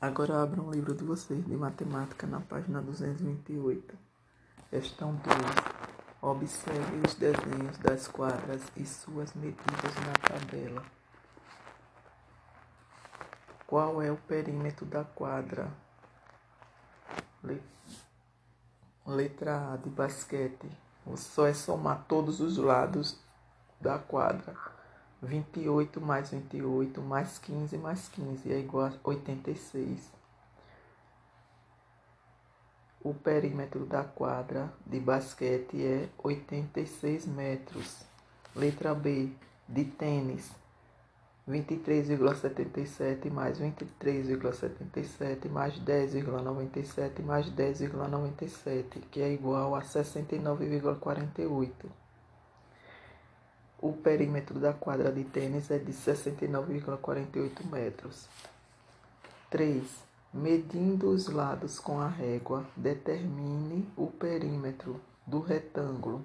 Agora abra um livro de vocês de matemática na página 228. Questão 2. Observe os desenhos das quadras e suas medidas na tabela. Qual é o perímetro da quadra? Letra A de basquete. Só é somar todos os lados da quadra. 28 mais 28 mais 15 mais 15 é igual a 86. O perímetro da quadra de basquete é 86 metros. Letra B, de tênis, 23,77 mais 23,77 mais 10,97 mais 10,97, que é igual a 69,48. O perímetro da quadra de tênis é de 69,48 metros. 3. Medindo os lados com a régua, determine o perímetro do retângulo.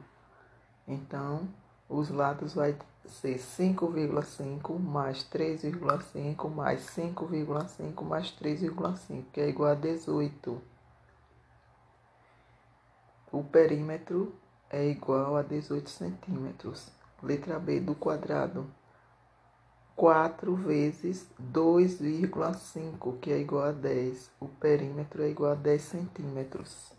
Então, os lados vai ser 5,5 mais 3,5 mais 5,5 mais 3,5, que é igual a 18. O perímetro é igual a 18 centímetros. Letra B do quadrado. 4 vezes 2,5, que é igual a 10. O perímetro é igual a 10 centímetros.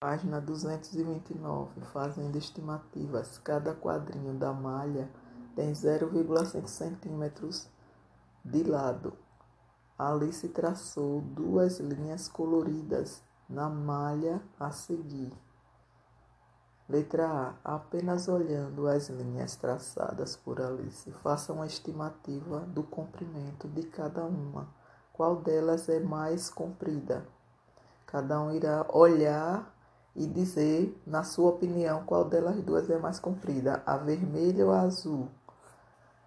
Página 229. Fazendo estimativas. Cada quadrinho da malha tem 0,5 centímetros de lado. Ali se traçou duas linhas coloridas na malha a seguir. Letra A. Apenas olhando as linhas traçadas por Alice, faça uma estimativa do comprimento de cada uma. Qual delas é mais comprida? Cada um irá olhar e dizer, na sua opinião, qual delas duas é mais comprida, a vermelha ou a azul.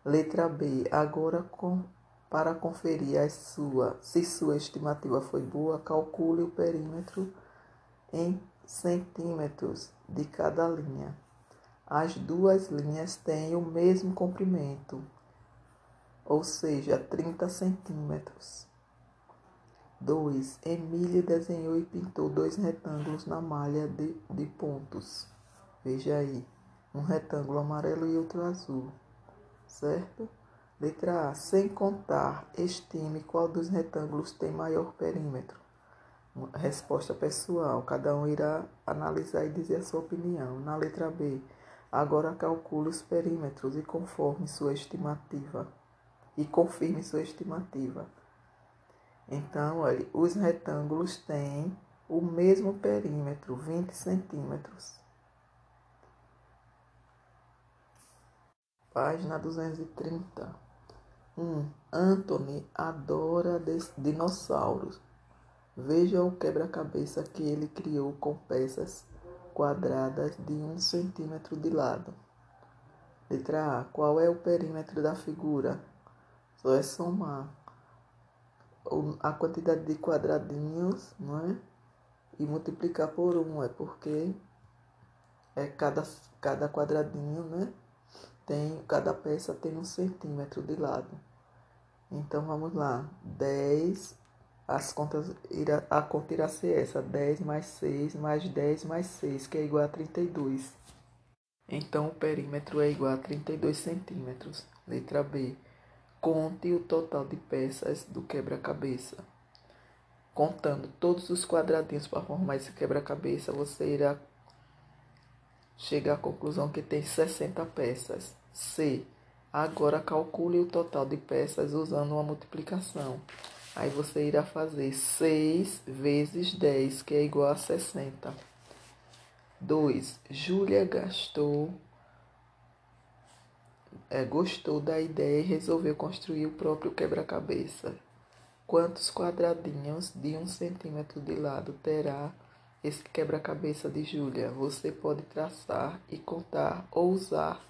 Letra B. Agora, com, para conferir sua, se sua estimativa foi boa, calcule o perímetro em centímetros de cada linha. As duas linhas têm o mesmo comprimento, ou seja, 30 centímetros. 2. Emília desenhou e pintou dois retângulos na malha de, de pontos. Veja aí, um retângulo amarelo e outro azul, certo? Letra A. Sem contar, estime qual dos retângulos tem maior perímetro resposta pessoal. Cada um irá analisar e dizer a sua opinião. Na letra B, agora calcule os perímetros e conforme sua estimativa. E confirme sua estimativa. Então, olha, os retângulos têm o mesmo perímetro, 20 centímetros. Página 230. 1. Um, Anthony adora dinossauros. Veja o quebra-cabeça que ele criou com peças quadradas de um centímetro de lado. Letra A. Qual é o perímetro da figura? Só é somar a quantidade de quadradinhos, não é? E multiplicar por um, é porque é cada, cada quadradinho, né? Tem, cada peça tem um centímetro de lado. Então vamos lá. 10 as contas irá, a conta irá ser essa, 10 mais 6 mais 10 mais 6, que é igual a 32. Então, o perímetro é igual a 32 centímetros. Letra B. Conte o total de peças do quebra-cabeça. Contando todos os quadradinhos para formar esse quebra-cabeça, você irá chegar à conclusão que tem 60 peças. C. Agora calcule o total de peças usando uma multiplicação. Aí você irá fazer 6 vezes 10, que é igual a 60. 2. Júlia gastou, é, gostou da ideia e resolveu construir o próprio quebra-cabeça. Quantos quadradinhos de um centímetro de lado terá esse quebra-cabeça de Júlia? Você pode traçar e contar ou usar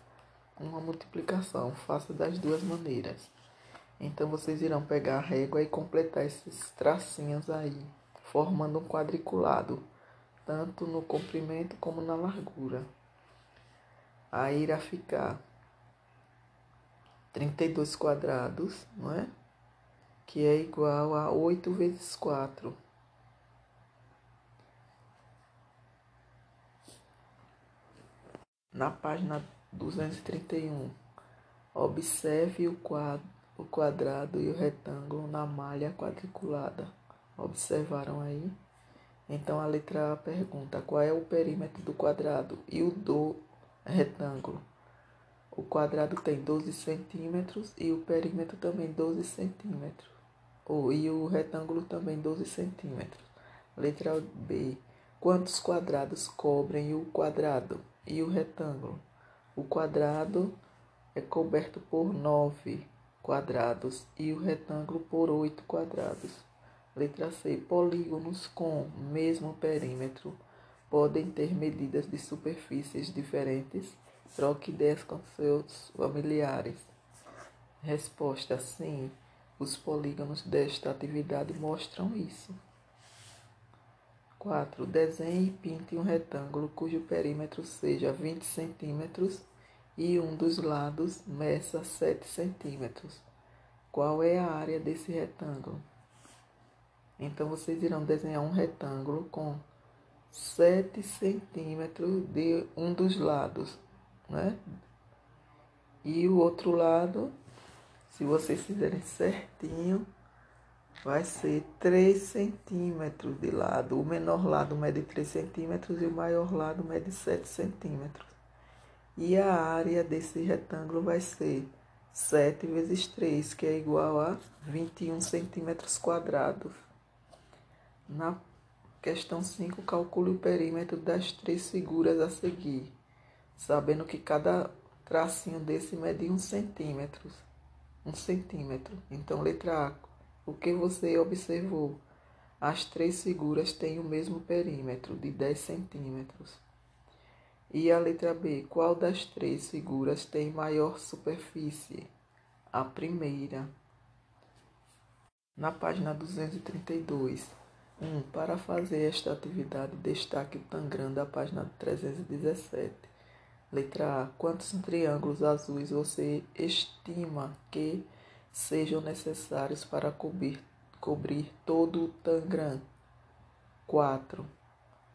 uma multiplicação. Faça das duas maneiras. Então vocês irão pegar a régua e completar esses tracinhos aí, formando um quadriculado, tanto no comprimento como na largura. Aí irá ficar 32 quadrados, não é? que é igual a 8 vezes 4. Na página 231, observe o quadro, o quadrado e o retângulo na malha quadriculada. Observaram aí? Então a letra A pergunta qual é o perímetro do quadrado e o do retângulo. O quadrado tem 12 centímetros e o perímetro também 12 centímetros. E o retângulo também 12 centímetros. Letra B. Quantos quadrados cobrem o quadrado e o retângulo? O quadrado é coberto por 9 quadrados e o retângulo por 8 quadrados. Letra C. Polígonos com mesmo perímetro podem ter medidas de superfícies diferentes Troque ideias com seus familiares. Resposta: sim. Os polígonos desta atividade mostram isso. 4. Desenhe e pinte um retângulo cujo perímetro seja 20 centímetros e um dos lados meça 7 centímetros. Qual é a área desse retângulo? Então, vocês irão desenhar um retângulo com 7 centímetros de um dos lados né? E o outro lado, se vocês fizerem certinho, vai ser 3 centímetros de lado. O menor lado mede 3 centímetros e o maior lado mede 7 centímetros. E a área desse retângulo vai ser 7 vezes 3, que é igual a 21 centímetros quadrados. Na questão 5, calcule o perímetro das três figuras a seguir sabendo que cada tracinho desse mede um centímetro. Um centímetro. Então, letra A. O que você observou? As três figuras têm o mesmo perímetro, de 10 centímetros. E a letra B. Qual das três figuras tem maior superfície? A primeira. Na página 232. 1. Um, para fazer esta atividade, destaque o Tangram da página 317. Letra A. Quantos triângulos azuis você estima que sejam necessários para cobrir, cobrir todo o Tangram? 4.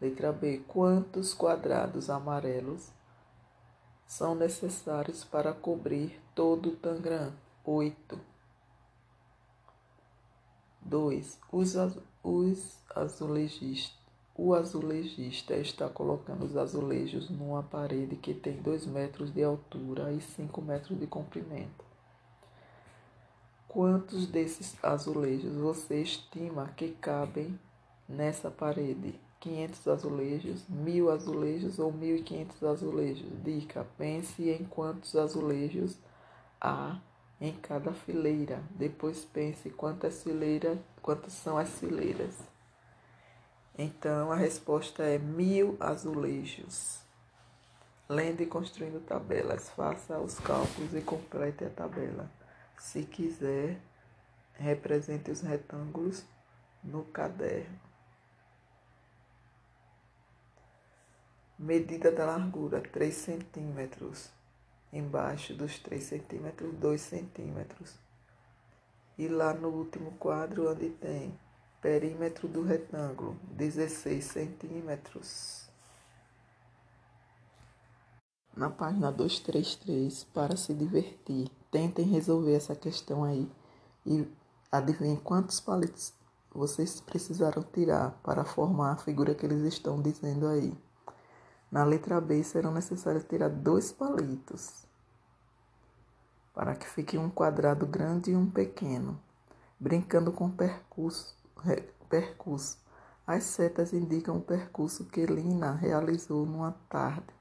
Letra B. Quantos quadrados amarelos são necessários para cobrir todo o Tangram? 8. 2. Os, os o azulejista está colocando os azulejos numa parede que tem 2 metros de altura e 5 metros de comprimento. Quantos desses azulejos você estima que cabem nessa parede? 500 azulejos, 1000 azulejos ou 1500 azulejos? Dica: pense em quantos azulejos há em cada fileira. Depois pense quantas fileiras, quantas são as fileiras. Então a resposta é mil azulejos. Lendo e construindo tabelas. Faça os cálculos e complete a tabela. Se quiser, represente os retângulos no caderno. Medida da largura: 3 centímetros. Embaixo dos 3 centímetros, 2 centímetros. E lá no último quadro, onde tem Perímetro do retângulo, 16 centímetros. Na página 233, para se divertir, tentem resolver essa questão aí e adivinhem quantos palitos vocês precisaram tirar para formar a figura que eles estão dizendo aí. Na letra B serão necessários tirar dois palitos para que fique um quadrado grande e um pequeno, brincando com percurso percurso. As setas indicam o percurso que Lina realizou numa tarde.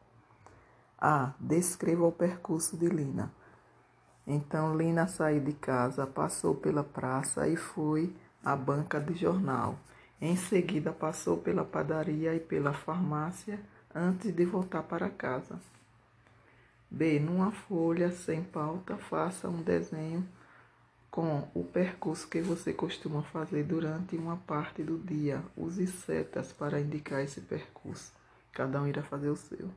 A. Descreva o percurso de Lina. Então, Lina saiu de casa, passou pela praça e foi à banca de jornal. Em seguida, passou pela padaria e pela farmácia antes de voltar para casa. B. Numa folha sem pauta, faça um desenho com o percurso que você costuma fazer durante uma parte do dia. Use setas para indicar esse percurso. Cada um irá fazer o seu.